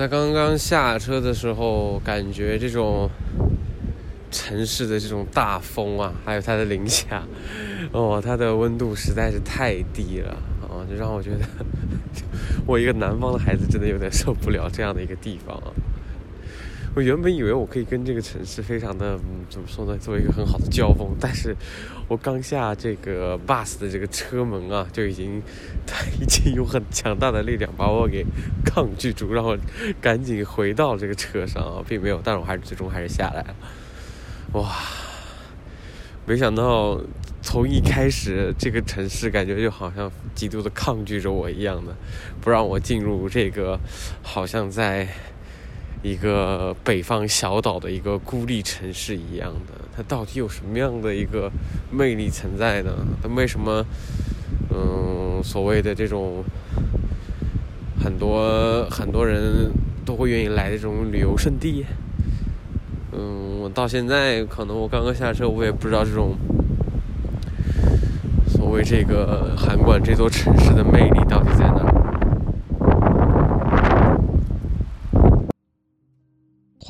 在刚刚下车的时候，感觉这种城市的这种大风啊，还有它的零下，哦，它的温度实在是太低了啊，就让我觉得 我一个南方的孩子真的有点受不了这样的一个地方啊。我原本以为我可以跟这个城市非常的，怎么说呢，做一个很好的交锋，但是我刚下这个 bus 的这个车门啊，就已经，它已经有很强大的力量把我给抗拒住，让我赶紧回到这个车上，并没有，但是我还是最终还是下来了。哇，没想到从一开始这个城市感觉就好像极度的抗拒着我一样的，不让我进入这个，好像在。一个北方小岛的一个孤立城市一样的，它到底有什么样的一个魅力存在呢？它为什么，嗯，所谓的这种很多很多人都会愿意来这种旅游胜地？嗯，我到现在可能我刚刚下车，我也不知道这种所谓这个韩馆这座城市的魅力到底在哪。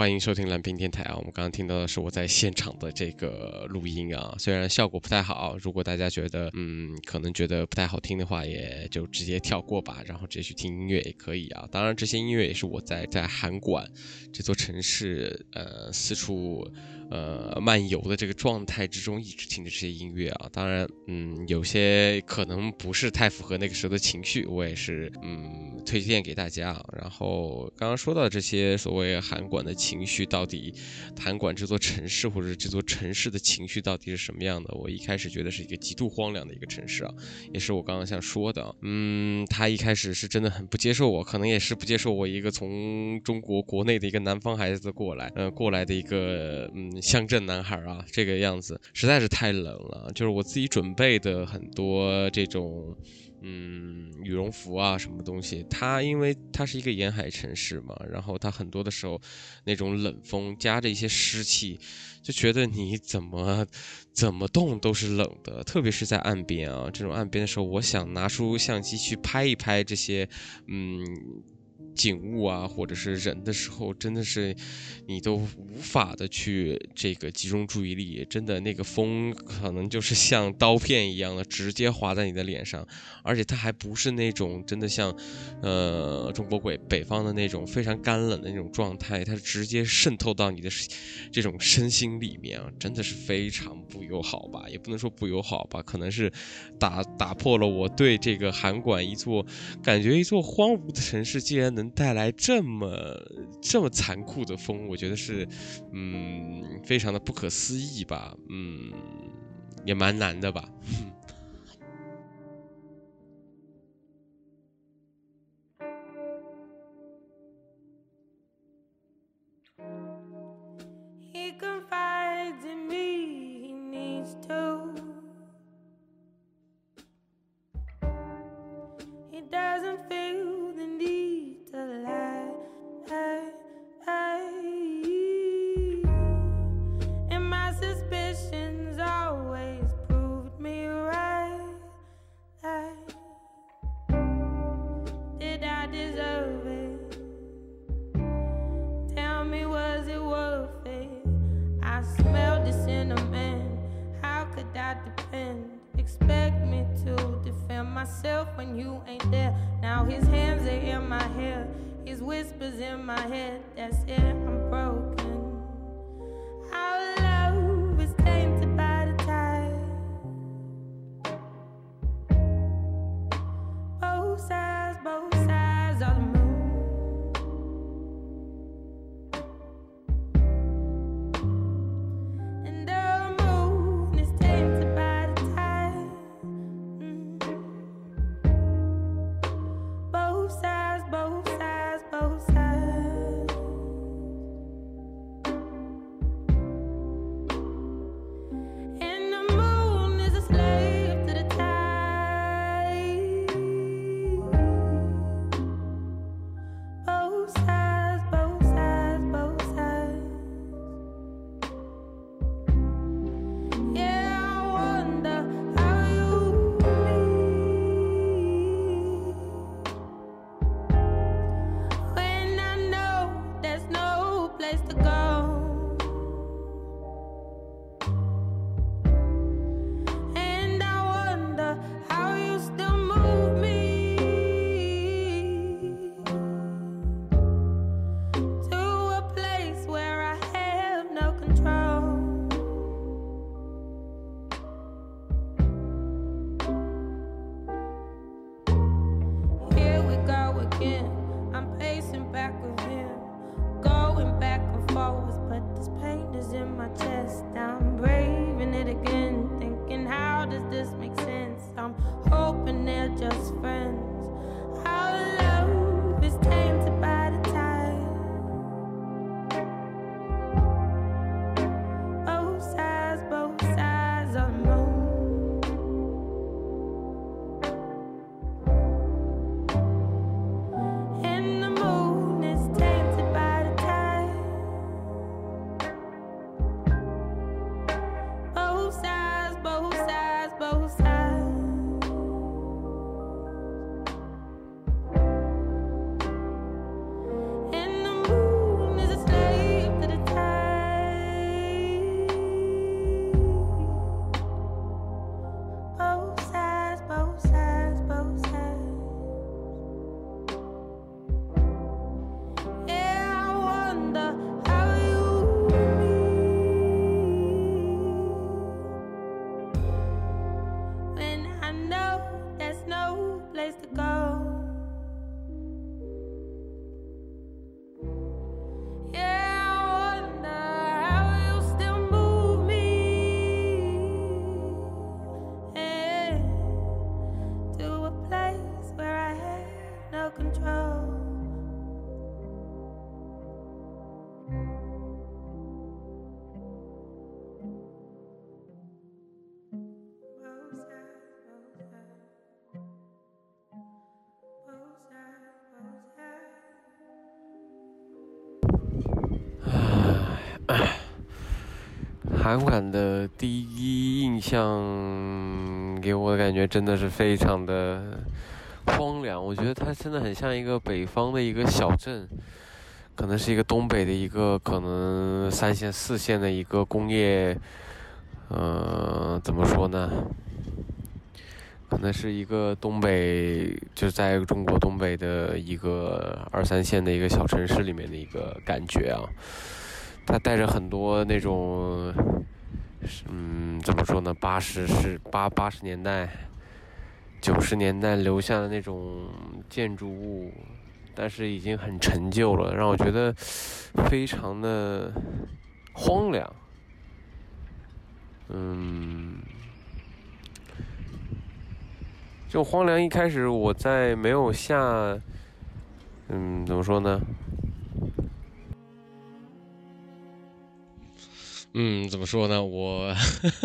欢迎收听蓝屏电台啊！我们刚刚听到的是我在现场的这个录音啊，虽然效果不太好，如果大家觉得嗯可能觉得不太好听的话，也就直接跳过吧，然后直接去听音乐也可以啊。当然，这些音乐也是我在在韩馆这座城市呃四处。呃，漫游的这个状态之中，一直听着这些音乐啊。当然，嗯，有些可能不是太符合那个时候的情绪，我也是嗯推荐给大家啊。然后刚刚说到这些所谓韩馆的情绪，到底韩馆这座城市或者这座城市的情绪到底是什么样的？我一开始觉得是一个极度荒凉的一个城市啊，也是我刚刚想说的。嗯，他一开始是真的很不接受我，可能也是不接受我一个从中国国内的一个南方孩子过来，呃，过来的一个嗯。乡镇男孩啊，这个样子实在是太冷了。就是我自己准备的很多这种，嗯，羽绒服啊，什么东西。它因为它是一个沿海城市嘛，然后它很多的时候那种冷风夹着一些湿气，就觉得你怎么怎么动都是冷的。特别是在岸边啊，这种岸边的时候，我想拿出相机去拍一拍这些，嗯。景物啊，或者是人的时候，真的是你都无法的去这个集中注意力。真的，那个风可能就是像刀片一样的直接划在你的脸上，而且它还不是那种真的像，呃，中国鬼北方的那种非常干冷的那种状态，它是直接渗透到你的这种身心里面啊，真的是非常不友好吧？也不能说不友好吧，可能是打打破了我对这个韩馆一座感觉一座荒芜的城市，竟然能。能带来这么这么残酷的风，我觉得是，嗯，非常的不可思议吧，嗯，也蛮难的吧。I smell the cinnamon. How could I depend? Expect me to defend myself when you ain't there. Now his hands are in my hair, his whispers in my head. That's it, I'm broken. 韩馆的第一印象给我的感觉真的是非常的荒凉。我觉得它真的很像一个北方的一个小镇，可能是一个东北的一个可能三线四线的一个工业，嗯，怎么说呢？可能是一个东北，就是在中国东北的一个二三线的一个小城市里面的一个感觉啊。它带着很多那种，嗯，怎么说呢？八十是八八十年代、九十年代留下的那种建筑物，但是已经很陈旧了，让我觉得非常的荒凉。嗯，这种荒凉一开始我在没有下，嗯，怎么说呢？嗯，怎么说呢？我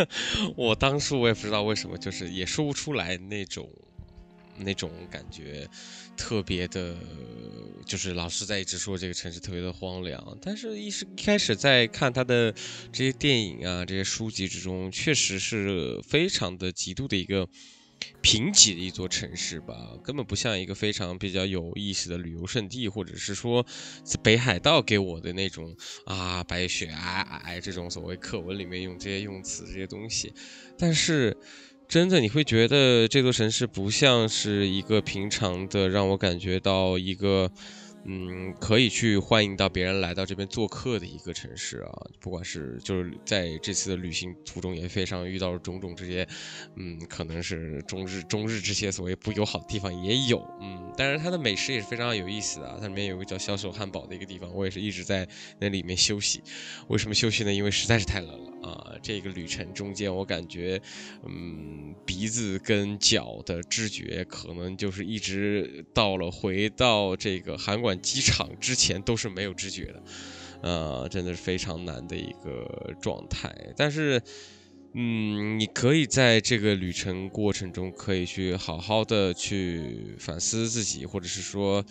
我当初我也不知道为什么，就是也说不出来那种那种感觉，特别的，就是老师在一直说这个城市特别的荒凉。但是，一是一开始在看他的这些电影啊、这些书籍之中，确实是非常的极度的一个。贫瘠的一座城市吧，根本不像一个非常比较有意思的旅游胜地，或者是说北海道给我的那种啊白雪皑皑这种所谓课文里面用这些用词这些东西。但是真的你会觉得这座城市不像是一个平常的，让我感觉到一个。嗯，可以去欢迎到别人来到这边做客的一个城市啊，不管是就是在这次的旅行途中也非常遇到种种这些，嗯，可能是中日中日这些所谓不友好的地方也有，嗯，但是它的美食也是非常有意思的，它里面有个叫销售汉堡的一个地方，我也是一直在那里面休息。为什么休息呢？因为实在是太冷了啊！这个旅程中间，我感觉，嗯，鼻子跟脚的知觉可能就是一直到了回到这个韩馆。机场之前都是没有知觉的，呃，真的是非常难的一个状态。但是，嗯，你可以在这个旅程过程中，可以去好好的去反思自己，或者是说。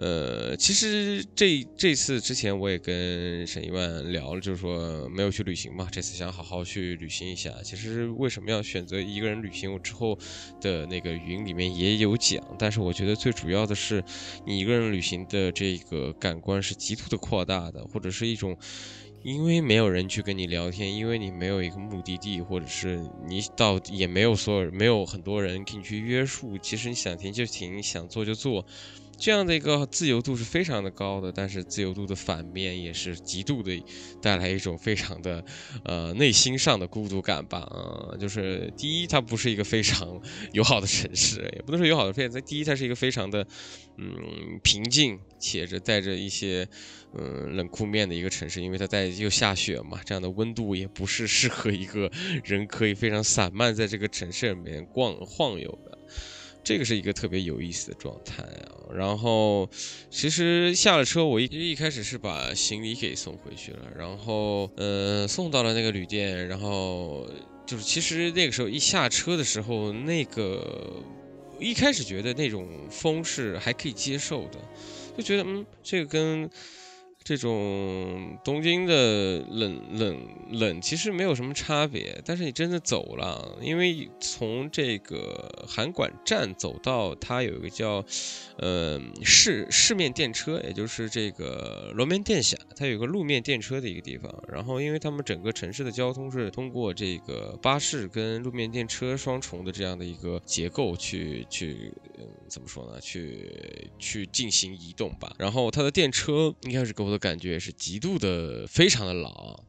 呃，其实这这次之前我也跟沈一万聊了，就是说没有去旅行嘛，这次想好好去旅行一下。其实为什么要选择一个人旅行？我之后的那个语音里面也有讲，但是我觉得最主要的是，你一个人旅行的这个感官是极度的扩大的，或者是一种，因为没有人去跟你聊天，因为你没有一个目的地，或者是你到也没有所有没有很多人给你去约束，其实你想停就停，想做就做。这样的一个自由度是非常的高的，但是自由度的反面也是极度的带来一种非常的呃内心上的孤独感吧。啊，就是第一，它不是一个非常 友好的城市，也不能说友好的城市。第一，它是一个非常的嗯平静且着带着一些嗯冷酷面的一个城市，因为它在又下雪嘛，这样的温度也不是适合一个人可以非常散漫在这个城市里面逛晃悠的。这个是一个特别有意思的状态啊，然后其实下了车，我一一开始是把行李给送回去了，然后呃送到了那个旅店，然后就是其实那个时候一下车的时候，那个一开始觉得那种风是还可以接受的，就觉得嗯这个跟。这种东京的冷冷冷其实没有什么差别，但是你真的走了，因为从这个函馆站走到它有一个叫，呃市市面电车，也就是这个罗面电下，它有个路面电车的一个地方。然后因为他们整个城市的交通是通过这个巴士跟路面电车双重的这样的一个结构去去，嗯怎么说呢？去去进行移动吧。然后它的电车应该是给我的。感觉是极度的，非常的老，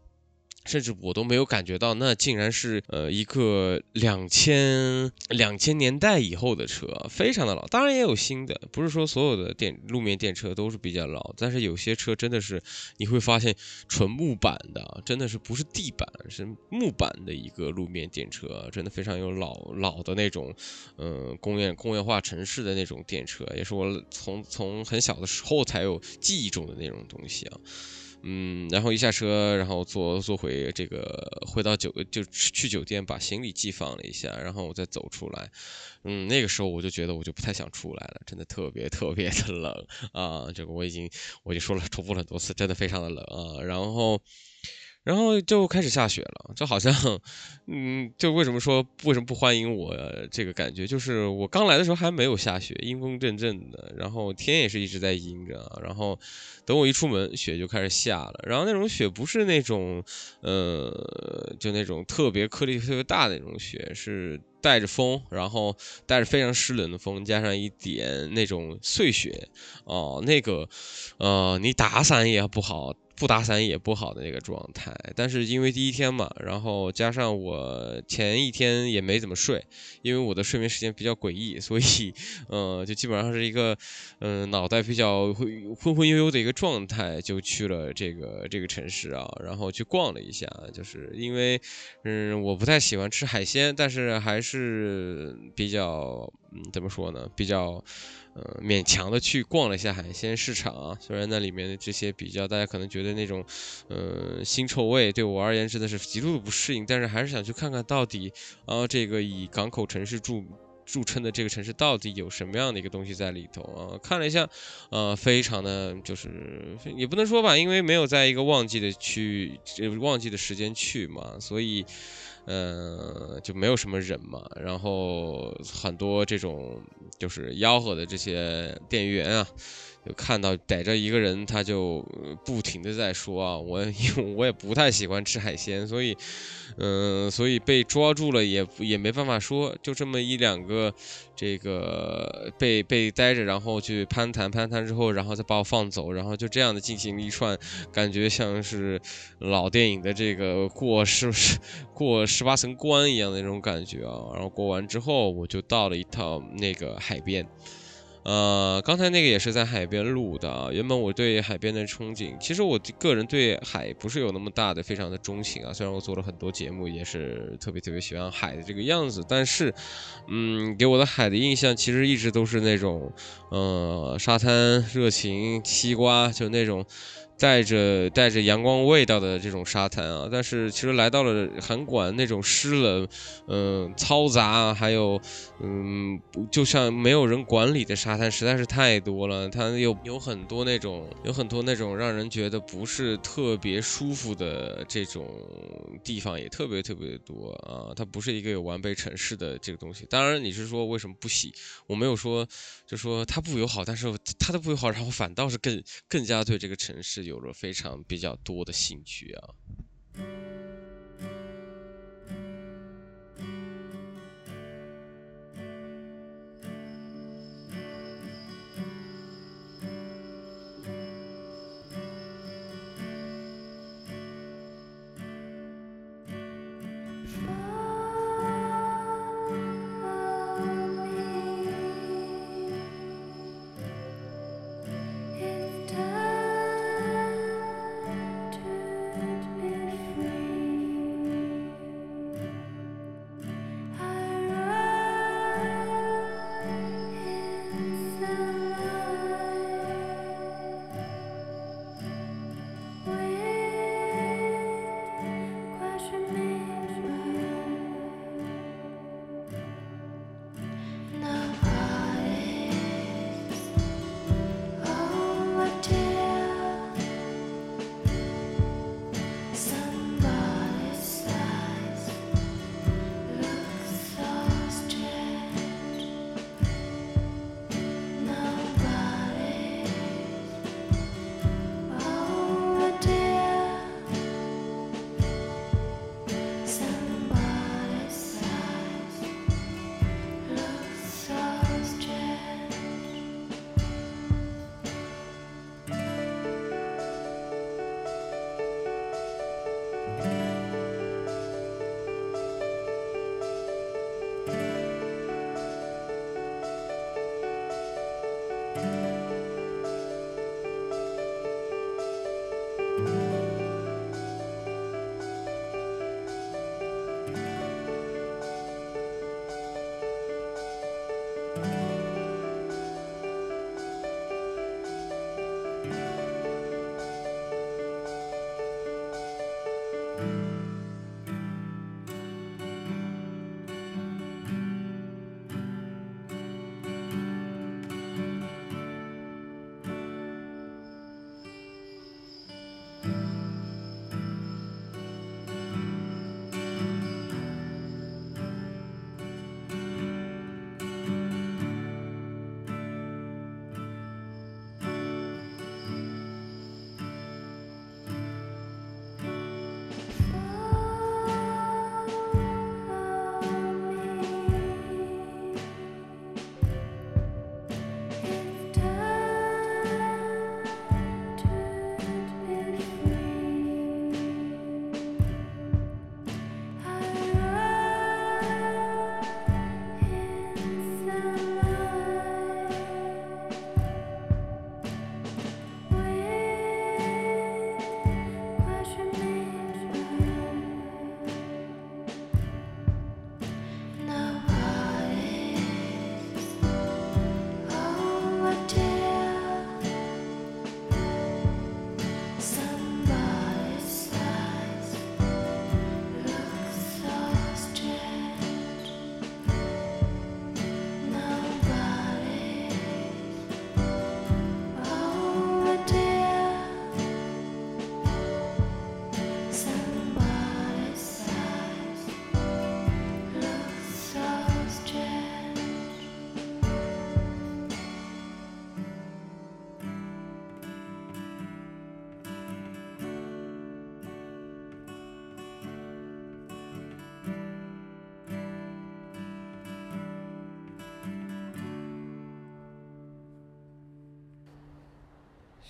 甚至我都没有感觉到，那竟然是呃一个两千两千年代以后的车，非常的老。当然也有新的，不是说所有的电路面电车都是比较老，但是有些车真的是你会发现纯木板的，真的是不是地板，是木板的一个路面电车，真的非常有老老的那种，呃，工业工业化城市的那种电车，也是我从从很小的时候才有记忆中的那种东西啊。嗯，然后一下车，然后坐坐回这个回到酒就去酒店把行李寄放了一下，然后我再走出来。嗯，那个时候我就觉得我就不太想出来了，真的特别特别的冷啊！这个我已经我已经说了重复了很多次，真的非常的冷啊。然后。然后就开始下雪了，就好像，嗯，就为什么说为什么不欢迎我这个感觉，就是我刚来的时候还没有下雪，阴风阵阵的，然后天也是一直在阴着，然后等我一出门，雪就开始下了，然后那种雪不是那种，呃，就那种特别颗粒特别大的那种雪，是带着风，然后带着非常湿冷的风，加上一点那种碎雪，哦，那个，呃，你打伞也不好。不打伞也不好的那个状态，但是因为第一天嘛，然后加上我前一天也没怎么睡，因为我的睡眠时间比较诡异，所以，呃，就基本上是一个，嗯，脑袋比较昏昏昏悠悠的一个状态，就去了这个这个城市啊，然后去逛了一下，就是因为，嗯，我不太喜欢吃海鲜，但是还是比较，嗯，怎么说呢，比较。呃，勉强的去逛了一下海鲜市场啊，虽然那里面的这些比较，大家可能觉得那种，呃，腥臭味对我而言真的是极度的不适应，但是还是想去看看到底，啊，这个以港口城市著著称的这个城市到底有什么样的一个东西在里头啊？看了一下，呃，非常的就是也不能说吧，因为没有在一个旺季的去旺季的时间去嘛，所以。嗯，就没有什么人嘛，然后很多这种就是吆喝的这些店员啊，就看到逮着一个人，他就不停的在说啊，我因为我也不太喜欢吃海鲜，所以，嗯，所以被抓住了也也没办法说，就这么一两个。这个被被逮着，然后去攀谈，攀谈之后，然后再把我放走，然后就这样的进行一串，感觉像是老电影的这个过是是过十八层关一样的那种感觉啊。然后过完之后，我就到了一套那个海边。呃，刚才那个也是在海边录的。原本我对海边的憧憬，其实我个人对海不是有那么大的、非常的钟情啊。虽然我做了很多节目，也是特别特别喜欢海的这个样子，但是，嗯，给我的海的印象其实一直都是那种，呃，沙滩、热情、西瓜，就那种。带着带着阳光味道的这种沙滩啊，但是其实来到了韩馆那种湿冷，嗯，嘈杂，还有，嗯，就像没有人管理的沙滩实在是太多了。它有有很多那种有很多那种让人觉得不是特别舒服的这种地方也特别特别的多啊。它不是一个有完备城市的这个东西。当然你是说为什么不洗？我没有说就说他不友好，但是他的不友好，然后反倒是更更加对这个城市。有了非常比较多的兴趣啊。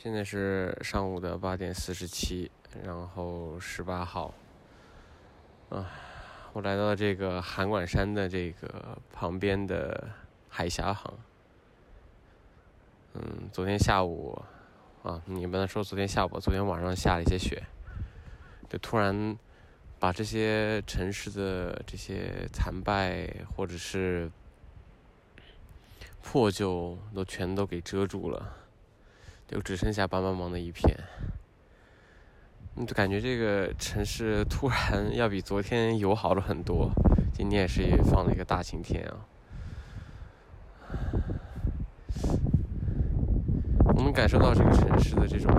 现在是上午的八点四十七，然后十八号，啊，我来到了这个函馆山的这个旁边的海峡旁。嗯，昨天下午，啊，你不能说昨天下午，昨天晚上下了一些雪，就突然把这些城市的这些残败或者是破旧都全都给遮住了。就只剩下白茫茫的一片，你就感觉这个城市突然要比昨天友好了很多。今天也是放了一个大晴天啊，我们感受到这个城市的这种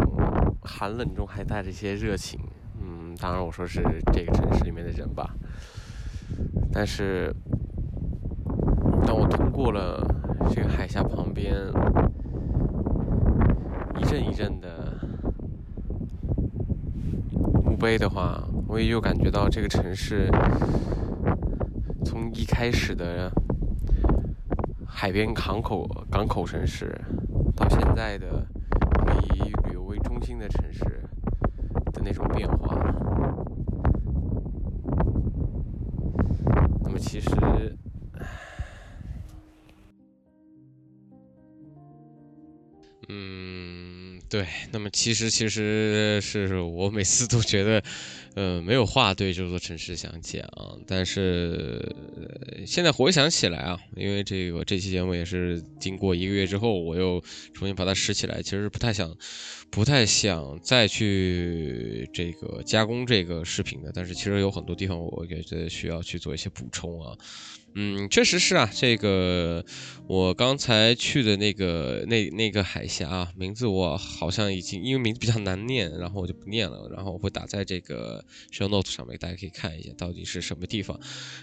寒冷中还带着一些热情。嗯，当然我说是这个城市里面的人吧，但是当我通过了这个海峡旁边。一阵一阵的墓碑的话，我也就感觉到这个城市从一开始的海边港口港口城市，到现在的以旅游为中心的城市的那种变化。对，那么其实其实是我每次都觉得，呃，没有话对这座城市想讲，但是现在回想起来啊，因为这个这期节目也是经过一个月之后，我又重新把它拾起来，其实不太想，不太想再去这个加工这个视频的，但是其实有很多地方我觉得需要去做一些补充啊。嗯，确实是啊，这个我刚才去的那个那那个海峡啊，名字我好像已经因为名字比较难念，然后我就不念了，然后我会打在这个 show note 上面，大家可以看一下到底是什么地方。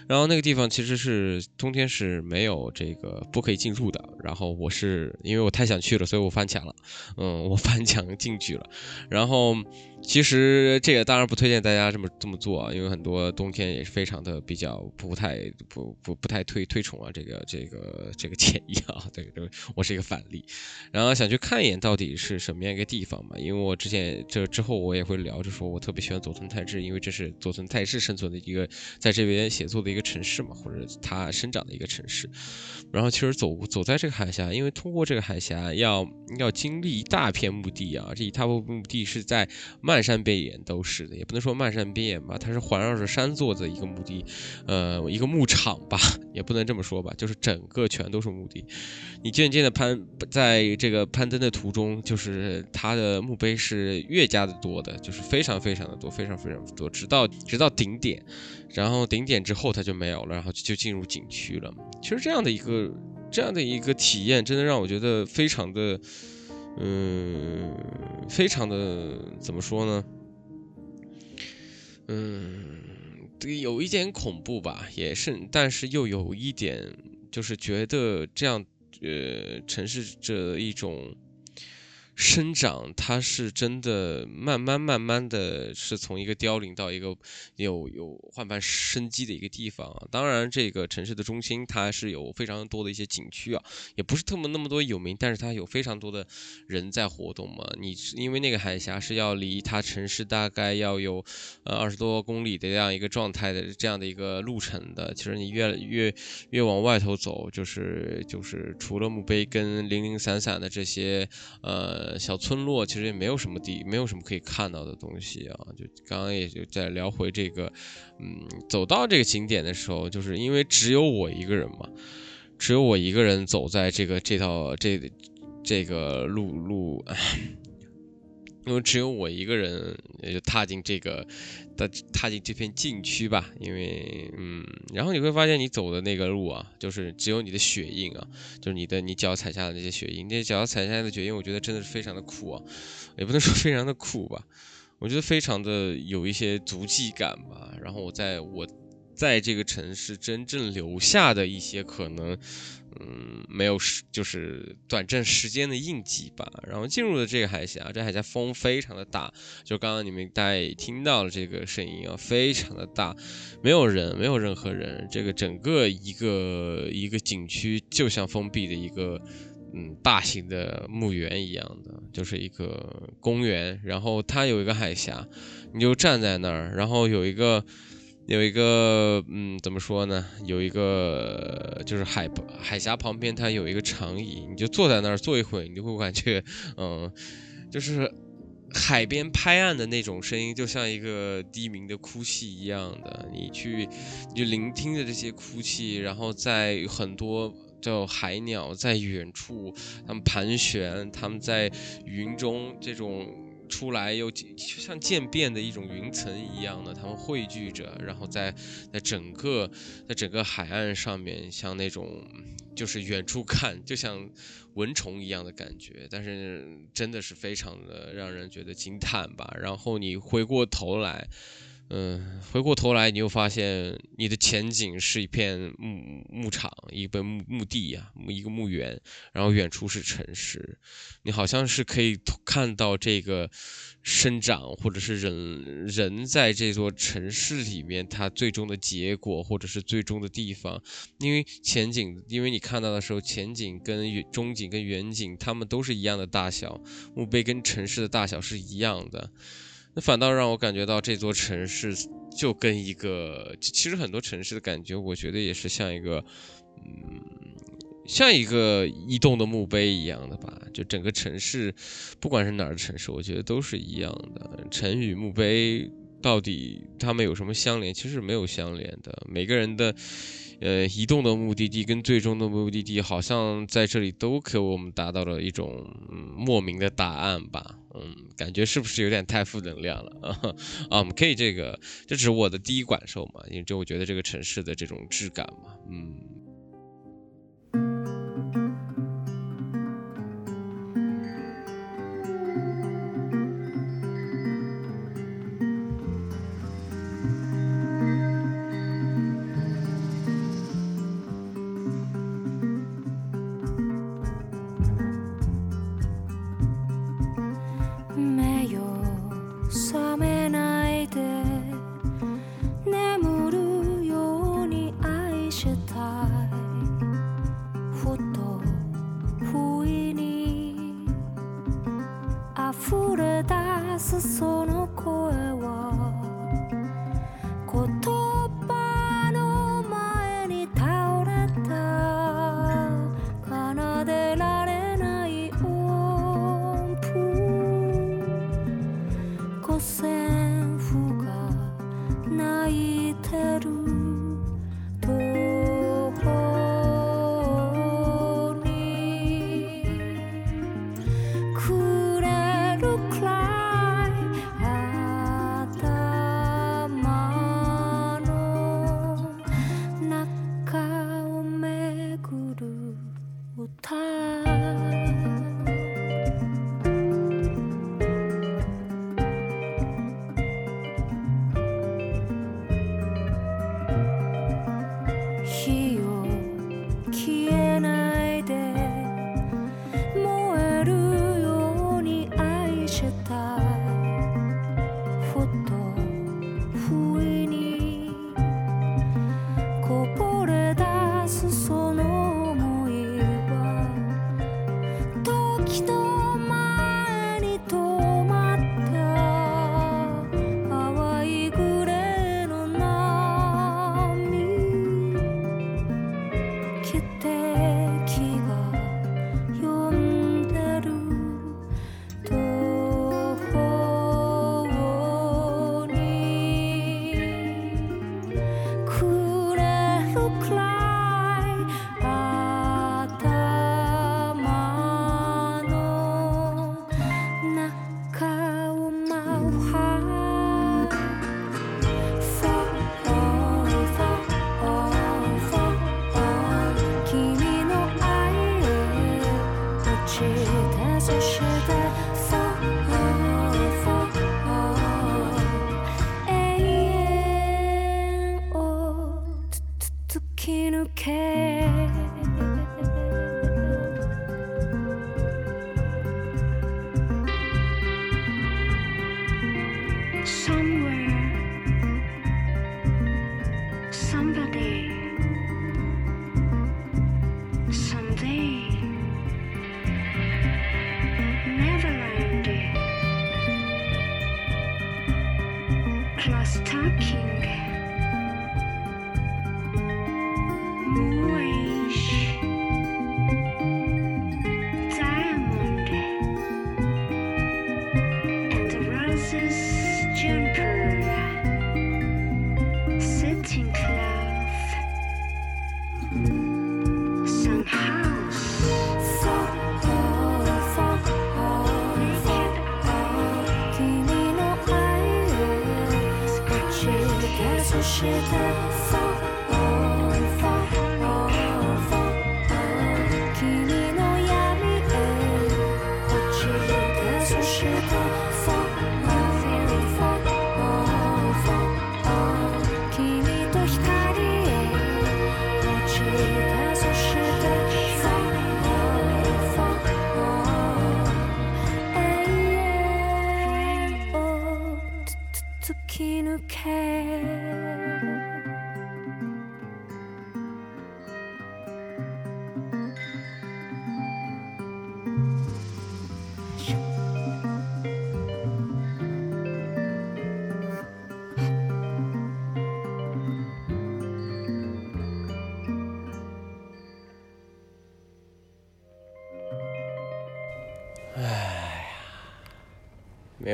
然后那个地方其实是冬天是没有这个不可以进入的，然后我是因为我太想去了，所以我翻墙了，嗯，我翻墙进去了，然后。其实这个当然不推荐大家这么这么做啊，因为很多冬天也是非常的比较不太不不不太推推崇啊这个这个这个建议啊，这个我是一个反例。然后想去看一眼到底是什么样一个地方嘛，因为我之前这之后我也会聊，就说我特别喜欢佐藤泰治，因为这是佐藤泰治生存的一个在这边写作的一个城市嘛，或者他生长的一个城市。然后其实走走在这个海峡，因为通过这个海峡要要经历一大片墓地啊，这一大片墓地是在。漫山遍野都是的，也不能说漫山遍野吧，它是环绕着山做的一个墓地，呃，一个牧场吧，也不能这么说吧，就是整个全都是墓地。你渐渐的攀，在这个攀登的途中，就是它的墓碑是越加的多的，就是非常非常的多，非常非常多，直到直到顶点，然后顶点之后它就没有了，然后就进入景区了。其实这样的一个这样的一个体验，真的让我觉得非常的。嗯，非常的怎么说呢？嗯，对有一点恐怖吧，也是，但是又有一点，就是觉得这样，呃，城市这一种。生长，它是真的慢慢慢慢的是从一个凋零到一个有有焕发生机的一个地方啊。当然，这个城市的中心它是有非常多的一些景区啊，也不是特么那么多有名，但是它有非常多的人在活动嘛。你因为那个海峡是要离它城市大概要有呃二十多公里的这样一个状态的这样的一个路程的。其实你越越越往外头走，就是就是除了墓碑跟零零散散的这些呃。小村落其实也没有什么地，没有什么可以看到的东西啊。就刚刚也就在聊回这个，嗯，走到这个景点的时候，就是因为只有我一个人嘛，只有我一个人走在这个这套这这个路路。因为只有我一个人，也就踏进这个，的踏进这片禁区吧。因为，嗯，然后你会发现，你走的那个路啊，就是只有你的血印啊，就是你的你脚踩下的那些血印，那些脚踩下的血印，我觉得真的是非常的酷啊，也不能说非常的酷吧，我觉得非常的有一些足迹感吧。然后我在我在这个城市真正留下的一些可能。嗯，没有时就是短暂时间的印记吧。然后进入了这个海峡，这海峡风非常的大，就刚刚你们大家也听到了这个声音啊，非常的大，没有人，没有任何人。这个整个一个一个景区就像封闭的一个嗯大型的墓园一样的，就是一个公园，然后它有一个海峡，你就站在那儿，然后有一个有一个嗯怎么说呢？有一个就是海海峡旁边它有一个长椅，你就坐在那儿坐一会儿，你就会感觉嗯就是。海边拍岸的那种声音，就像一个低鸣的哭泣一样的。你去，你就聆听着这些哭泣，然后在很多叫海鸟在远处，它们盘旋，它们在云中这种出来又像渐变的一种云层一样的，它们汇聚着，然后在在整个在整个海岸上面，像那种。就是远处看，就像蚊虫一样的感觉，但是真的是非常的让人觉得惊叹吧。然后你回过头来，嗯，回过头来，你又发现你的前景是一片牧牧场，一个墓墓地呀，一个墓园，然后远处是城市，你好像是可以看到这个。生长，或者是人人在这座城市里面，它最终的结果，或者是最终的地方，因为前景，因为你看到的时候，前景跟中景跟远景，它们都是一样的大小，墓碑跟城市的大小是一样的，反倒让我感觉到这座城市就跟一个，其实很多城市的感觉，我觉得也是像一个，嗯。像一个移动的墓碑一样的吧，就整个城市，不管是哪儿的城市，我觉得都是一样的。城与墓碑到底他们有什么相连？其实没有相连的。每个人的，呃，移动的目的地跟最终的目的地，好像在这里都给我们达到了一种莫名的答案吧。嗯，感觉是不是有点太负能量了啊？啊，我们可以这个，这只是我的第一感受嘛，因为就我觉得这个城市的这种质感嘛，嗯。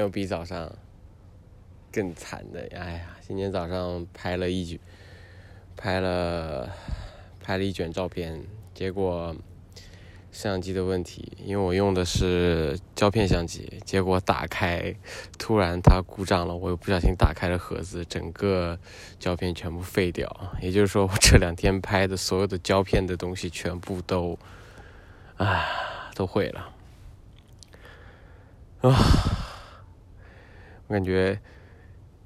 有比早上更惨的。哎呀，今天早上拍了一卷，拍了拍了一卷照片，结果。相机的问题，因为我用的是胶片相机，结果打开，突然它故障了，我又不小心打开了盒子，整个胶片全部废掉。也就是说，我这两天拍的所有的胶片的东西全部都，啊，都毁了。啊，我感觉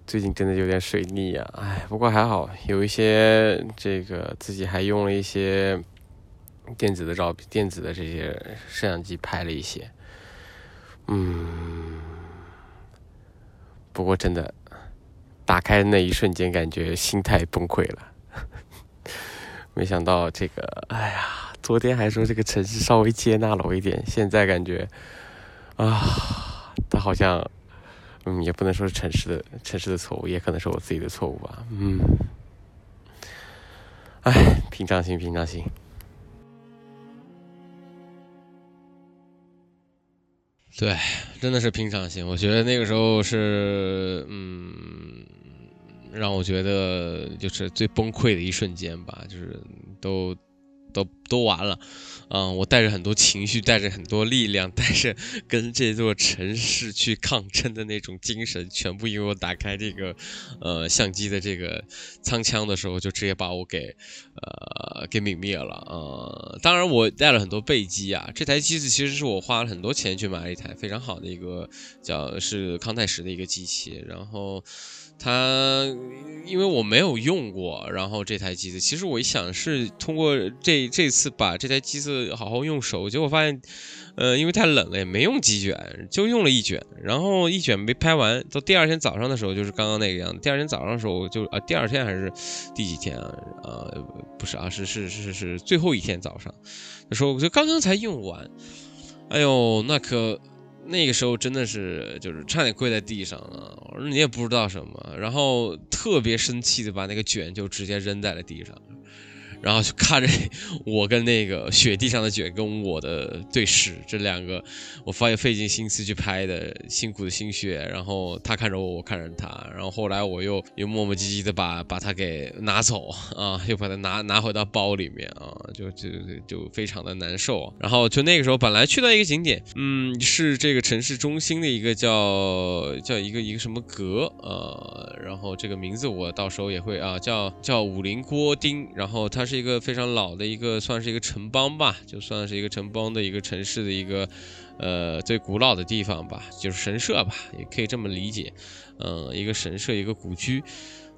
最近真的有点水逆啊，哎，不过还好，有一些这个自己还用了一些。电子的照片，电子的这些摄像机拍了一些，嗯，不过真的打开那一瞬间，感觉心态崩溃了。没想到这个，哎呀，昨天还说这个城市稍微接纳了我一点，现在感觉啊，它好像，嗯，也不能说是城市的城市的错误，也可能是我自己的错误吧。嗯，哎，平常心，平常心。对，真的是平常心。我觉得那个时候是，嗯，让我觉得就是最崩溃的一瞬间吧，就是都。都都完了，嗯，我带着很多情绪，带着很多力量，带着跟这座城市去抗争的那种精神，全部因为我打开这个，呃，相机的这个仓腔的时候，就直接把我给，呃，给泯灭了，呃，当然我带了很多备机啊，这台机子其实是我花了很多钱去买了一台非常好的一个叫是康泰时的一个机器，然后。它因为我没有用过，然后这台机子，其实我一想是通过这这次把这台机子好好用熟，结果发现，呃，因为太冷了，也没用几卷，就用了一卷，然后一卷没拍完，到第二天早上的时候就是刚刚那个样子。第二天早上的时候就啊，第二天还是第几天啊？呃，不是啊，是是是是最后一天早上，他说我就刚刚才用完，哎呦，那可。那个时候真的是就是差点跪在地上了，我说你也不知道什么，然后特别生气的把那个卷就直接扔在了地上。然后就看着 我跟那个雪地上的卷跟我的对视，这两个我发现费尽心思去拍的辛苦的心血，然后他看着我，我看着他，然后后来我又又磨磨唧唧的把把它给拿走啊，又把它拿拿回到包里面啊，就就就非常的难受。然后就那个时候本来去到一个景点，嗯，是这个城市中心的一个叫叫一个一个什么阁呃，然后这个名字我到时候也会啊叫叫武林郭丁，然后它。是一个非常老的一个，算是一个城邦吧，就算是一个城邦的一个城市的一个，呃，最古老的地方吧，就是神社吧，也可以这么理解，嗯，一个神社，一个古居。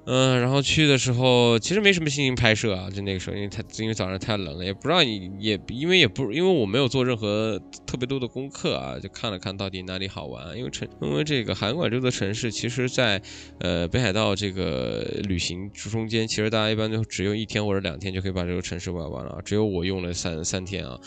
嗯，然后去的时候其实没什么心情拍摄啊，就那个时候，因为太因为早上太冷了，也不知道你也因为也不因为我没有做任何特别多的功课啊，就看了看到底哪里好玩。因为城因为这个韩馆这座城市，其实在呃北海道这个旅行中间，其实大家一般就只用一天或者两天就可以把这个城市玩完了，只有我用了三三天啊。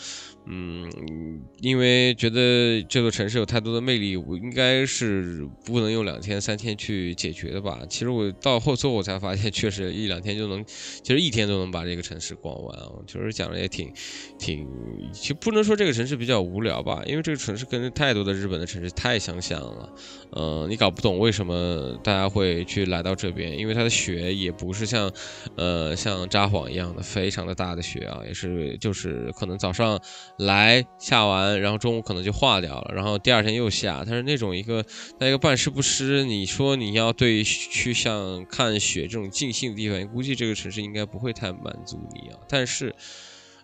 嗯，因为觉得这座城市有太多的魅力，我应该是不能用两天三天去解决的吧。其实我到后座我才发现，确实一两天就能，其实一天都能把这个城市逛完啊。确实讲的也挺挺，其实不能说这个城市比较无聊吧，因为这个城市跟太多的日本的城市太相像了。嗯，你搞不懂为什么大家会去来到这边，因为它的雪也不是像呃像札幌一样的非常的大的雪啊，也是就是可能早上。来下完，然后中午可能就化掉了，然后第二天又下，它是那种一个在一个半湿不湿。你说你要对去像看雪这种尽兴的地方，估计这个城市应该不会太满足你啊。但是，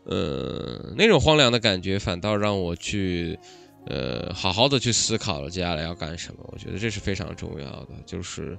呃，那种荒凉的感觉反倒让我去，呃，好好的去思考了接下来要干什么。我觉得这是非常重要的，就是。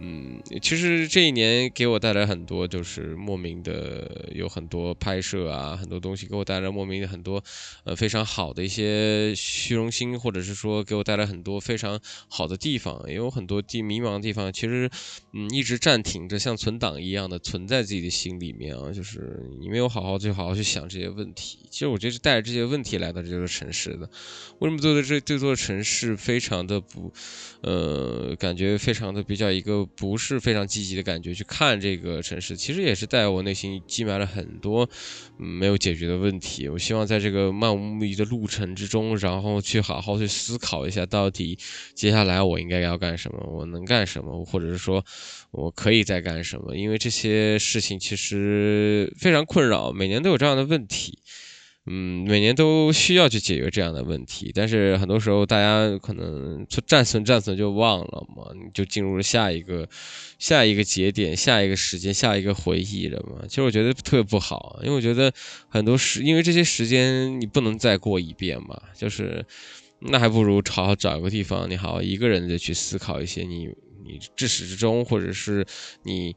嗯，其实这一年给我带来很多，就是莫名的有很多拍摄啊，很多东西给我带来莫名的很多，呃，非常好的一些虚荣心，或者是说给我带来很多非常好的地方，也有很多地迷茫的地方。其实，嗯，一直暂停着，像存档一样的存在自己的心里面啊，就是你没有好好去好好去想这些问题。其实我觉得是带着这些问题来到这座城市的。为什么做这这座城市非常的不，呃，感觉非常的比较一个不是非常积极的感觉去看这个城市？其实也是在我内心积埋了很多没有解决的问题。我希望在这个漫无目的的路程之中，然后去好好去思考一下，到底接下来我应该要干什么，我能干什么，或者是说我可以再干什么？因为这些事情其实非常困扰，每年都有这样的问题。嗯，每年都需要去解决这样的问题，但是很多时候大家可能就暂存暂存就忘了嘛，你就进入了下一个下一个节点、下一个时间、下一个回忆了嘛。其实我觉得特别不好，因为我觉得很多时，因为这些时间你不能再过一遍嘛，就是那还不如好好找一个地方，你好好一个人的去思考一些你你至始至终，或者是你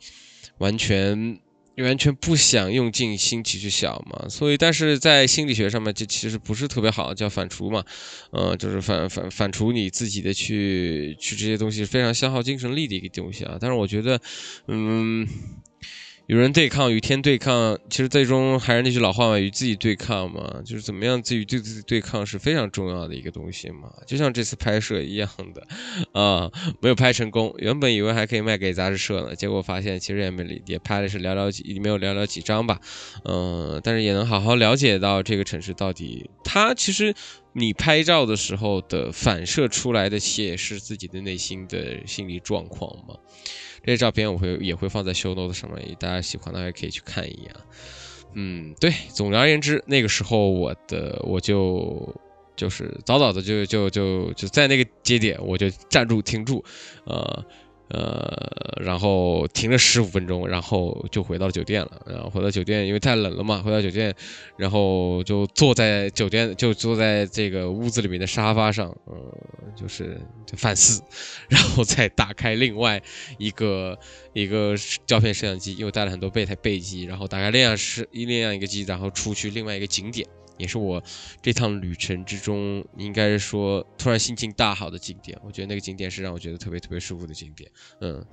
完全。完全不想用尽心机去想嘛，所以但是在心理学上面，这其实不是特别好，叫反刍嘛，嗯，就是反反反刍你自己的去去这些东西，非常消耗精神力的一个东西啊。但是我觉得，嗯。与人对抗，与天对抗，其实最终还是那句老话嘛，与自己对抗嘛，就是怎么样自己对自己对抗是非常重要的一个东西嘛。就像这次拍摄一样的，啊，没有拍成功，原本以为还可以卖给杂志社呢，结果发现其实也没也拍的是寥寥几，没有寥寥几张吧，嗯，但是也能好好了解到这个城市到底，它其实你拍照的时候的反射出来的也是自己的内心的心理状况嘛。这些照片我会也会放在 show notes 上面，大家喜欢的还可以去看一眼。嗯，对，总而言之，那个时候我的我就就是早早的就就就就在那个节点我就站住停住，呃。呃，然后停了十五分钟，然后就回到酒店了。然后回到酒店，因为太冷了嘛，回到酒店，然后就坐在酒店，就坐在这个屋子里面的沙发上，呃，就是就反思，然后再打开另外一个一个胶片摄像机，因为带了很多备台备机，然后打开另样是另样一个机，然后出去另外一个景点。也是我这趟旅程之中，应该是说突然心情大好的景点。我觉得那个景点是让我觉得特别特别舒服的景点，嗯。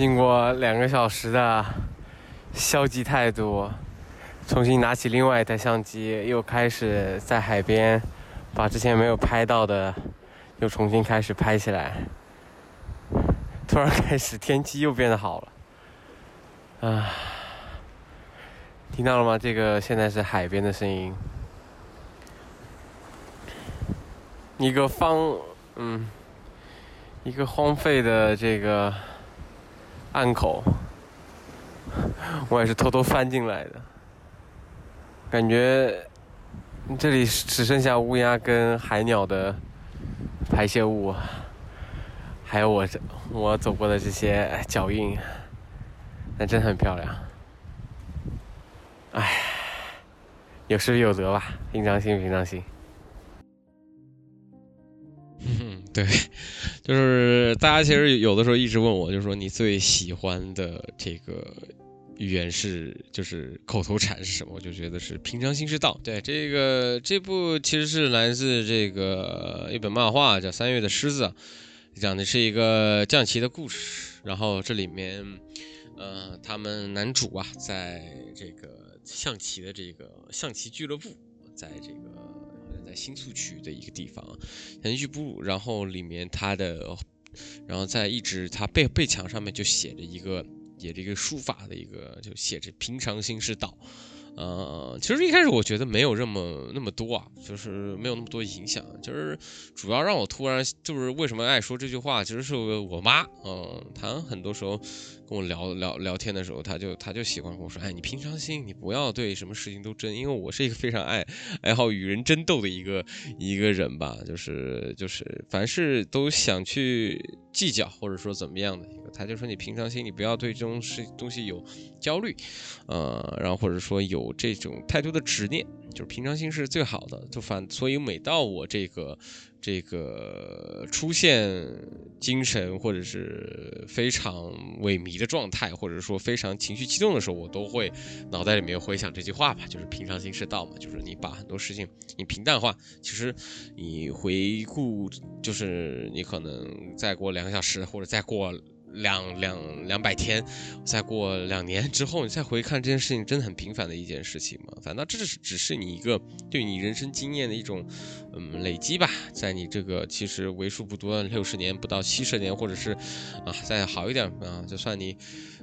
经过两个小时的消极态度，重新拿起另外一台相机，又开始在海边把之前没有拍到的又重新开始拍起来。突然开始天气又变得好了，啊，听到了吗？这个现在是海边的声音，一个方，嗯。一个荒废的这个暗口，我也是偷偷翻进来的，感觉这里只剩下乌鸦跟海鸟的排泄物，还有我这我走过的这些脚印，那真的很漂亮。唉，有失必有得吧，平常心，平常心。嗯，对，就是大家其实有的时候一直问我，就是说你最喜欢的这个语言是，就是口头禅是什么？我就觉得是平常心是道。对，这个这部其实是来自这个一本漫画，叫《三月的狮子》，讲的是一个象棋的故事。然后这里面，呃，他们男主啊，在这个象棋的这个象棋俱乐部，在这个。在新宿区的一个地方，想去哺乳，然后里面他的，然后在一直他背背墙上面就写着一个，写着一个书法的一个，就写着平常心是道。呃，其实一开始我觉得没有这么那么多啊，就是没有那么多影响。就是主要让我突然就是为什么爱说这句话，其实是我妈，嗯，她很多时候跟我聊聊聊天的时候，他就他就喜欢跟我说，哎，你平常心，你不要对什么事情都争，因为我是一个非常爱爱好与人争斗的一个一个人吧，就是就是凡事都想去计较或者说怎么样的一个，她就说你平常心，你不要对这种事东西有焦虑，呃，然后或者说有这种太多的执念，就是平常心是最好的。就反，所以每到我这个这个出现精神或者是非常萎靡的状态，或者说非常情绪激动的时候，我都会脑袋里面回想这句话吧，就是平常心是道嘛，就是你把很多事情你平淡化，其实你回顾，就是你可能再过两个小时或者再过。两两两百天，再过两年之后，你再回看这件事情，真的很平凡的一件事情嘛？反倒这是只是你一个对你人生经验的一种，嗯，累积吧。在你这个其实为数不多六十年不到七十年，或者是啊再好一点啊，就算你，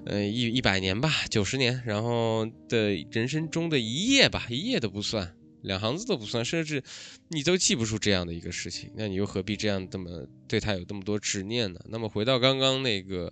呃一一百年吧，九十年，然后的人生中的一页吧，一页都不算。两行字都不算，甚至你都记不住这样的一个事情，那你又何必这样这么对他有这么多执念呢？那么回到刚刚那个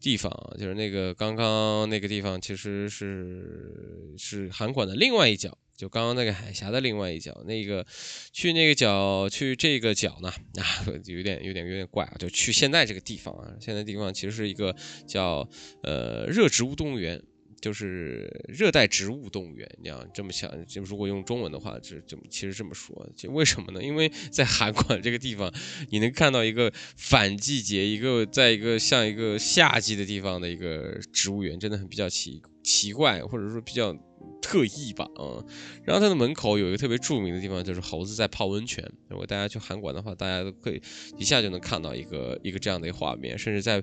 地方，就是那个刚刚那个地方，其实是是韩馆的另外一角，就刚刚那个海峡的另外一角，那个去那个角去这个角呢 啊，有点有点有点怪啊，就去现在这个地方啊，现在地方其实是一个叫呃热植物动物园。就是热带植物动物园，你要这么想，就如果用中文的话，就就其实这么说，就为什么呢？因为在韩国这个地方，你能看到一个反季节，一个在一个像一个夏季的地方的一个植物园，真的很比较奇奇怪，或者说比较特异吧，嗯。然后它的门口有一个特别著名的地方，就是猴子在泡温泉。如果大家去韩馆的话，大家都可以一下就能看到一个一个这样的一个画面，甚至在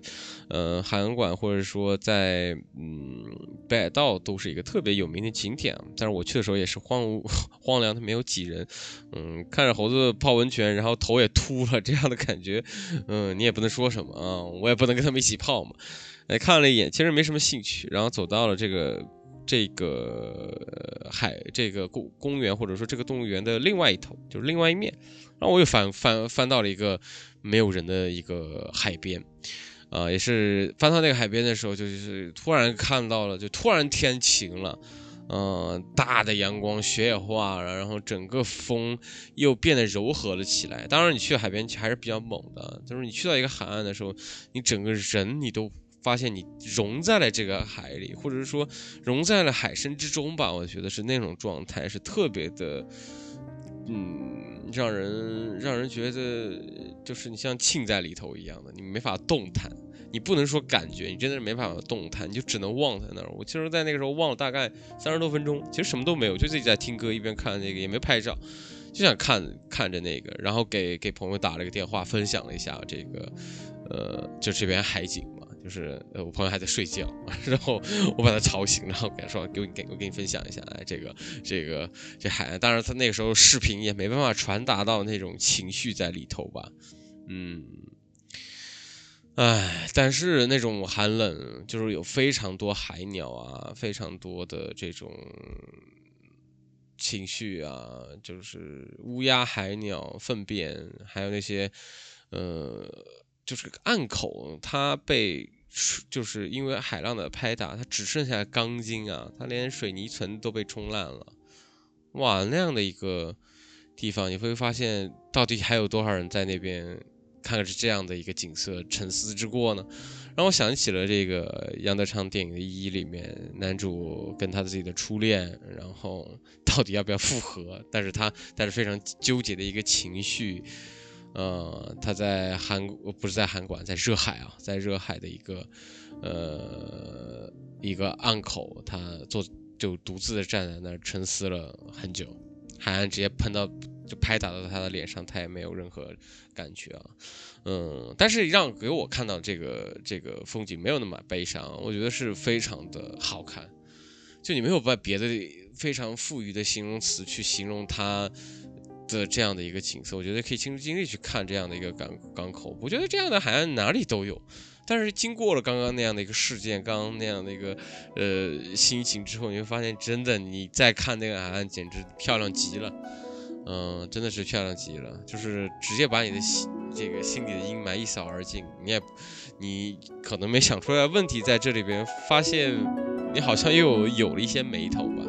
呃韩馆或者说在嗯北海道都是一个特别有名的景点。但是我去的时候也是荒芜 荒凉，它没有几人。嗯，看着猴子泡温泉，然后头也秃了这样的感觉，嗯，你也不能说什么啊，我也不能跟他们一起泡嘛。哎，看了一眼，其实没什么兴趣。然后走到了这个这个海这个公公园或者说这个动物园的另外一头，就是另外一面。然后我又翻翻翻到了一个没有人的一个海边，啊，也是翻到那个海边的时候，就是突然看到了，就突然天晴了。嗯，大的阳光，雪也化了，然后整个风又变得柔和了起来。当然，你去海边还是比较猛的，就是你去到一个海岸的时候，你整个人你都发现你融在了这个海里，或者是说融在了海参之中吧。我觉得是那种状态，是特别的，嗯，让人让人觉得就是你像浸在里头一样的，你没法动弹。你不能说感觉，你真的是没办法动弹，你就只能望在那儿。我其实，在那个时候望了大概三十多分钟，其实什么都没有，就自己在听歌，一边看那个，也没拍照，就想看看着那个，然后给给朋友打了个电话，分享了一下这个，呃，就这边海景，就是呃，我朋友还在睡觉，然后我把他吵醒，然后给他说，给我给我给你分享一下，哎，这个这个这海岸，当然他那个时候视频也没办法传达到那种情绪在里头吧，嗯。唉，但是那种寒冷，就是有非常多海鸟啊，非常多的这种情绪啊，就是乌鸦、海鸟粪便，还有那些，呃，就是暗口，它被就是因为海浪的拍打，它只剩下钢筋啊，它连水泥层都被冲烂了。哇，那样的一个地方，你会发现到底还有多少人在那边？看着这样的一个景色，沉思之过呢，让我想起了这个杨德昌电影的《一》里面，男主跟他自己的初恋，然后到底要不要复合？但是他带着非常纠结的一个情绪，呃，他在韩不是在韩馆，在热海啊，在热海的一个呃一个岸口，他坐就独自的站在那儿沉思了很久，海岸直接喷到。就拍打到他的脸上，他也没有任何感觉啊，嗯，但是让给我看到这个这个风景没有那么悲伤，我觉得是非常的好看。就你没有把别的非常富裕的形容词去形容它的这样的一个景色，我觉得可以亲身经历去看这样的一个港港口。我觉得这样的海岸哪里都有，但是经过了刚刚那样的一个事件，刚刚那样的一个呃心情之后，你会发现真的你再看那个海岸，简直漂亮极了。嗯，真的是漂亮极了，就是直接把你的心这个心里的阴霾一扫而尽。你也，你可能没想出来问题在这里边，发现你好像又有有了一些眉头吧。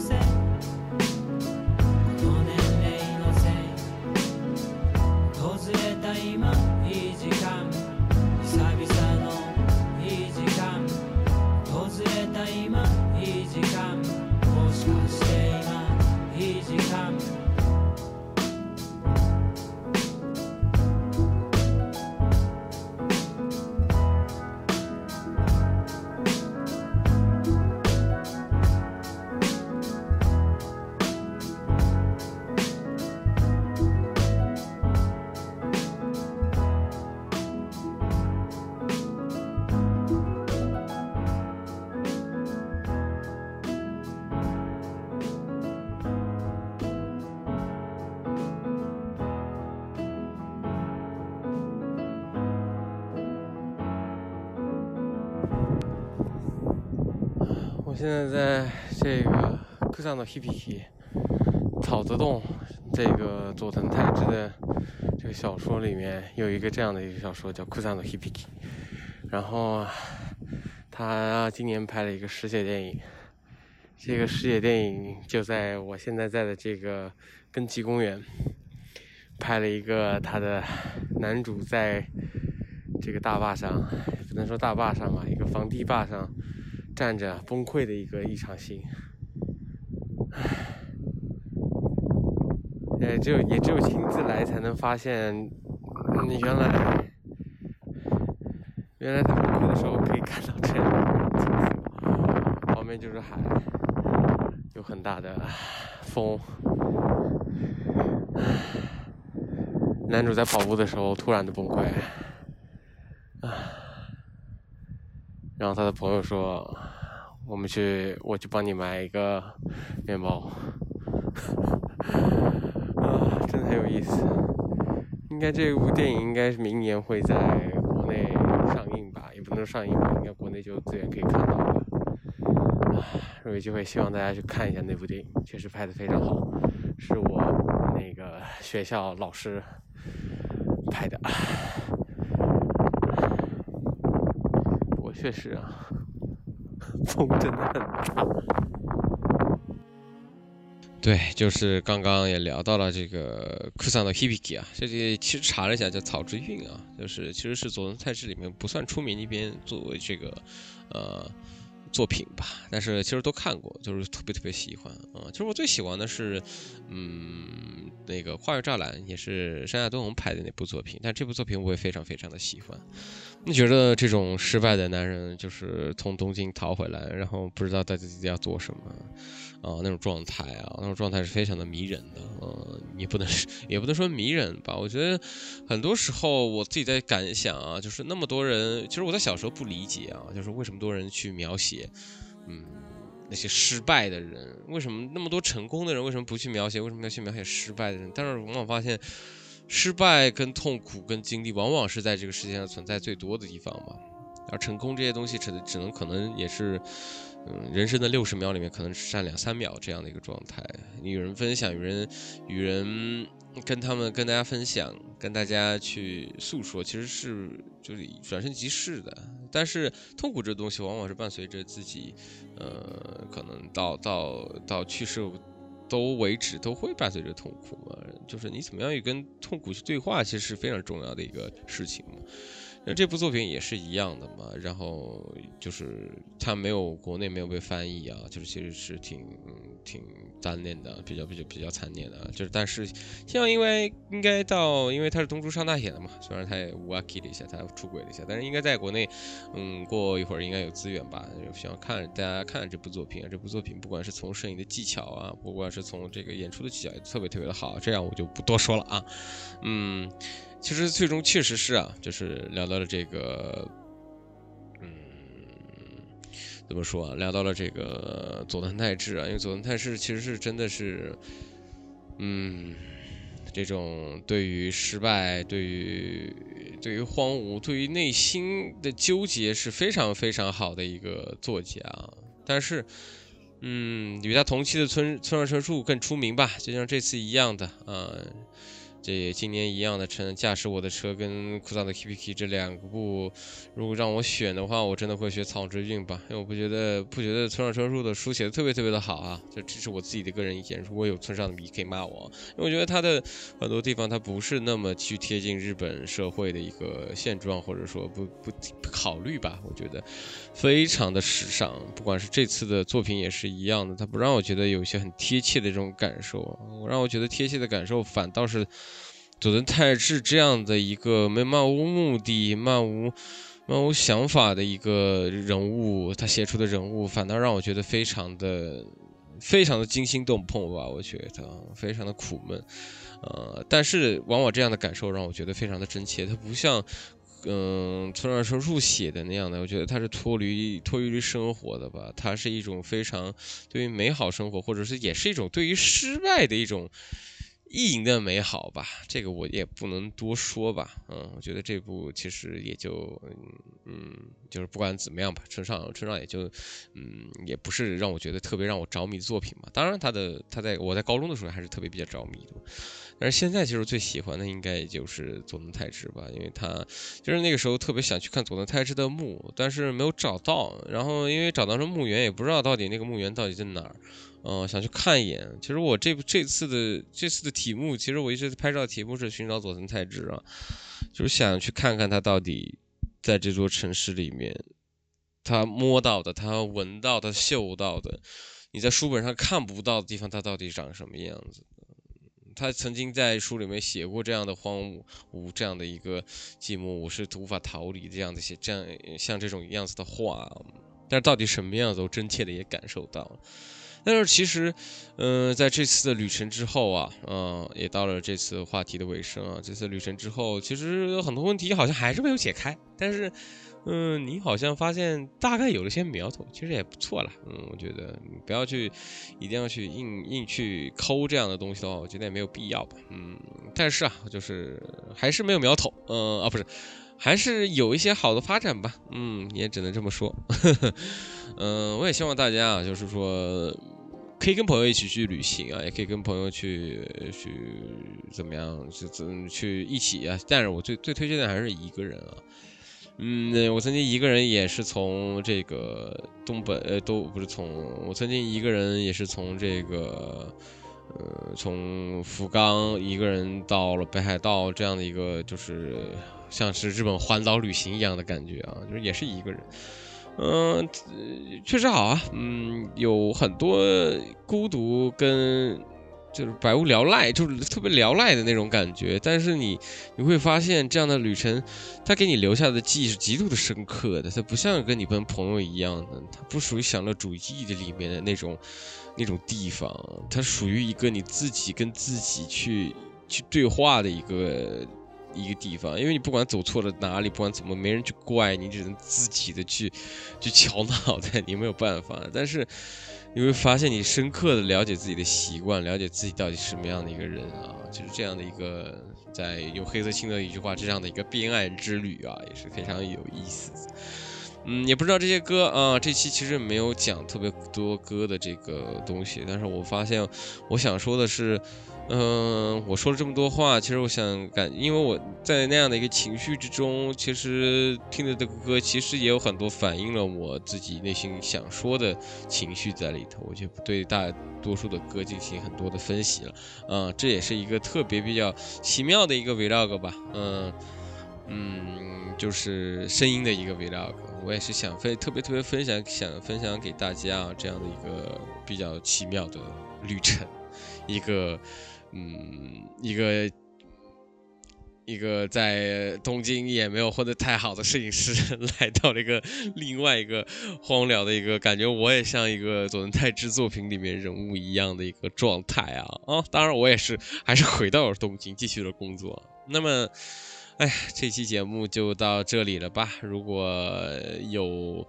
景现在在这个克桑的 Hibiki 草泽洞这个佐藤泰之的这个小说里面有一个这样的一个小说叫《库桑的 Hibiki》，然后他今年拍了一个实写电影，这个实写电影就在我现在在的这个根崎公园拍了一个他的男主在这个大坝上，不能说大坝上吧，一个防堤坝上。站着崩溃的一个一场戏，呃，只有也只有亲自来才能发现，你原来原来在崩溃的时候可以看到这样的景，旁边就是海，有很大的风，男主在跑步的时候突然的崩溃，啊。然后他的朋友说：“我们去，我去帮你买一个面包。”啊，真的很有意思。应该这部电影应该是明年会在国内上映吧？也不能上映吧，应该国内就有资源可以看到吧。啊，如果有机会，希望大家去看一下那部电影，确实拍的非常好，是我那个学校老师拍的。确实啊，风真的很大。对，就是刚刚也聊到了这个库桑的 Hibiki 啊，这里其实查了一下叫草之韵啊，就是其实是佐藤泰治里面不算出名一边作为这个呃作品吧，但是其实都看过，就是特别特别喜欢啊。其实我最喜欢的是嗯那个跨越栅栏，也是山下敦弘拍的那部作品，但这部作品我也非常非常的喜欢。你觉得这种失败的男人就是从东京逃回来，然后不知道自己要做什么，啊，那种状态啊，那种状态是非常的迷人的，嗯，也不能 也不能说迷人吧。我觉得很多时候我自己在感想啊，就是那么多人，其实我在小时候不理解啊，就是为什么多人去描写，嗯，那些失败的人，为什么那么多成功的人为什么不去描写，为什么要去描写失败的人？但是往往发现。失败跟痛苦跟经历，往往是在这个世界上存在最多的地方嘛。而成功这些东西只只能可能也是，嗯，人生的六十秒里面可能只占两三秒这样的一个状态。与人分享，与人与人跟他们跟大家分享，跟大家去诉说，其实是就是转瞬即逝的。但是痛苦这东西往往是伴随着自己，呃，可能到到到去世。都为止，都会伴随着痛苦嘛。就是你怎么样去跟痛苦去对话，其实是非常重要的一个事情。那这部作品也是一样的嘛。然后就是它没有国内没有被翻译啊，就是其实是挺挺单恋的，比较比较比较残念的。就是但是希望因为应该到，因为他是东珠上大写的嘛，虽然他也无 k 了一下，他出轨了一下，但是应该在国内，嗯，过一会儿应该有资源吧。希望看大家看这部作品啊，这部作品不管是从摄影的技巧啊，不管是从这个演出的技巧，也特别特别的好。这样我就不多说了啊，嗯。其实最终确实是啊，就是聊到了这个，嗯，怎么说啊？聊到了这个佐藤泰治啊，因为佐藤泰治其实是真的是，嗯，这种对于失败、对于对于荒芜、对于内心的纠结是非常非常好的一个作家。但是，嗯，与他同期的村村上春树更出名吧，就像这次一样的啊。这今年一样的，乘驾驶我的车跟库藏的 K P K 这两个部，如果让我选的话，我真的会选草之韵吧，因为我不觉得不觉得村上春树的书写的特别特别的好啊，这只是我自己的个人意见。如果有村上的迷可以骂我，因为我觉得他的很多地方他不是那么去贴近日本社会的一个现状，或者说不不考虑吧，我觉得非常的时尚。不管是这次的作品也是一样的，他不让我觉得有一些很贴切的这种感受，我让我觉得贴切的感受反倒是。佐藤泰治这样的一个没漫无目的、漫无漫无想法的一个人物，他写出的人物反倒让我觉得非常的、非常的惊心动魄吧？我觉得非常的苦闷，呃，但是往往这样的感受让我觉得非常的真切。他不像，嗯，村上春树写的那样的，我觉得他是脱离脱离于生活的吧？他是一种非常对于美好生活，或者是也是一种对于失败的一种。意淫的美好吧，这个我也不能多说吧，嗯，我觉得这部其实也就，嗯，就是不管怎么样吧，村上村上也就，嗯，也不是让我觉得特别让我着迷的作品嘛。当然，他的他在我在高中的时候还是特别比较着迷的，但是现在其实最喜欢的应该也就是佐藤泰治吧，因为他就是那个时候特别想去看佐藤泰治的墓，但是没有找到，然后因为找到这墓园也不知道到底那个墓园到底在哪儿。嗯，想去看一眼。其实我这这次的这次的题目，其实我一直拍照题目是寻找佐藤泰治啊，就是想去看看他到底在这座城市里面，他摸到的、他闻到的、嗅到的，你在书本上看不到的地方，他到底长什么样子？他曾经在书里面写过这样的荒芜，这样的一个寂寞，我是无法逃离这样的写这样像这种样子的话，但是到底什么样子，我真切的也感受到了。但是其实，嗯，在这次的旅程之后啊，嗯，也到了这次话题的尾声啊。这次旅程之后，其实有很多问题好像还是没有解开。但是，嗯，你好像发现大概有了些苗头，其实也不错了。嗯，我觉得不要去，一定要去硬硬去抠这样的东西的话，我觉得也没有必要吧。嗯，但是啊，就是还是没有苗头。嗯啊，不是。还是有一些好的发展吧，嗯，也只能这么说。嗯，我也希望大家啊，就是说，可以跟朋友一起去旅行啊，也可以跟朋友去去怎么样，就怎去一起啊。但是我最最推荐的还是一个人啊。嗯，我曾经一个人也是从这个东北，呃，都不是从，我曾经一个人也是从这个，呃，从福冈一个人到了北海道这样的一个，就是。像是日本环岛旅行一样的感觉啊，就是也是一个人，嗯，确实好啊，嗯，有很多孤独跟就是百无聊赖，就是特别聊赖的那种感觉。但是你你会发现，这样的旅程，它给你留下的记忆是极度的深刻的。它不像跟你跟朋友一样的，它不属于享乐主义的里面的那种那种地方，它属于一个你自己跟自己去去对话的一个。一个地方，因为你不管走错了哪里，不管怎么，没人去怪你，只能自己的去去敲脑袋，你没有办法。但是 你会发现，你深刻的了解自己的习惯，了解自己到底什么样的一个人啊，就是这样的一个，在用黑色青的一句话，这样的一个边爱之旅啊，也是非常有意思。嗯，也不知道这些歌啊，这期其实没有讲特别多歌的这个东西，但是我发现我想说的是。嗯，我说了这么多话，其实我想感，因为我在那样的一个情绪之中，其实听的这个歌，其实也有很多反映了我自己内心想说的情绪在里头。我就不对大多数的歌进行很多的分析了。嗯，这也是一个特别比较奇妙的一个 vlog 吧。嗯嗯，就是声音的一个 vlog。我也是想分特别特别分享，想分享给大家这样的一个比较奇妙的旅程，一个。嗯，一个一个在东京也没有混得太好的摄影师，来到了一个另外一个荒凉的一个感觉，我也像一个佐藤泰之作品里面人物一样的一个状态啊啊！当然，我也是还是回到了东京，继续了工作。那么。哎，这期节目就到这里了吧？如果有，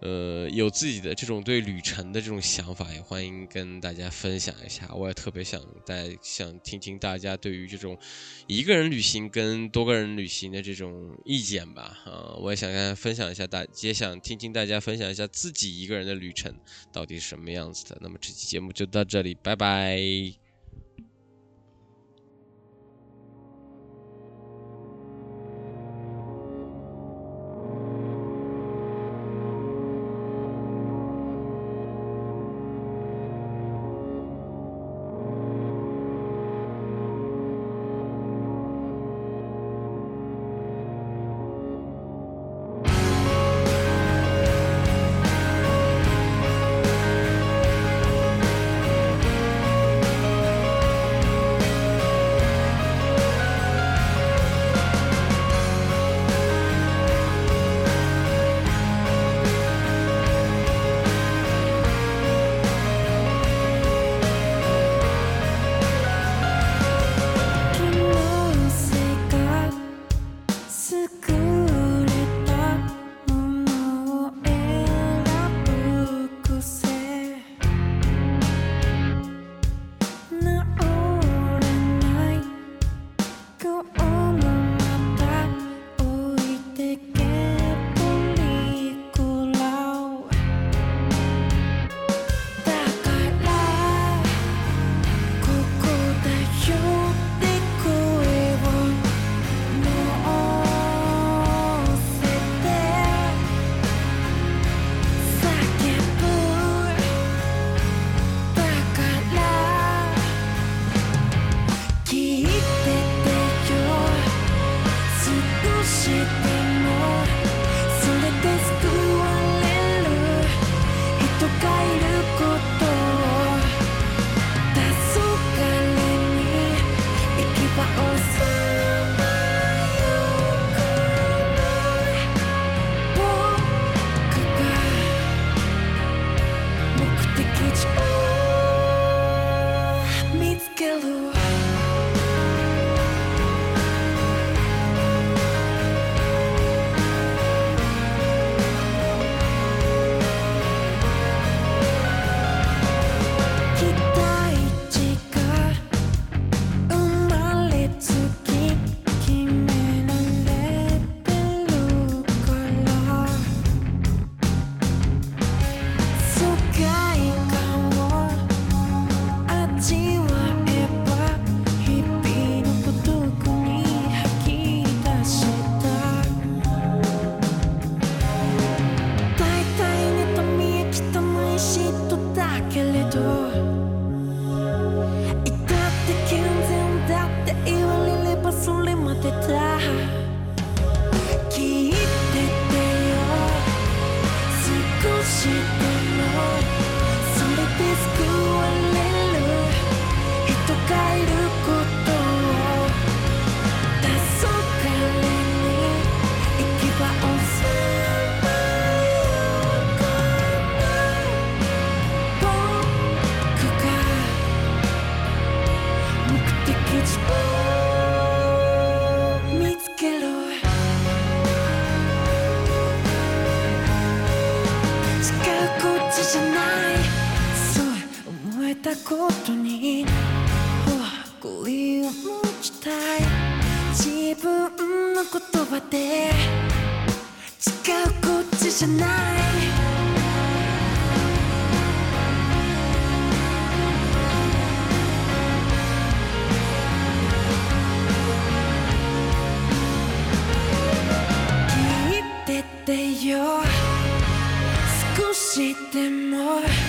呃，有自己的这种对旅程的这种想法，也欢迎跟大家分享一下。我也特别想带，想听听大家对于这种一个人旅行跟多个人旅行的这种意见吧。啊，我也想跟大家分享一下，大也想听听大家分享一下自己一个人的旅程到底是什么样子的。那么这期节目就到这里，拜拜。言葉で違うこっちじゃない。聞いててよ。少しでも。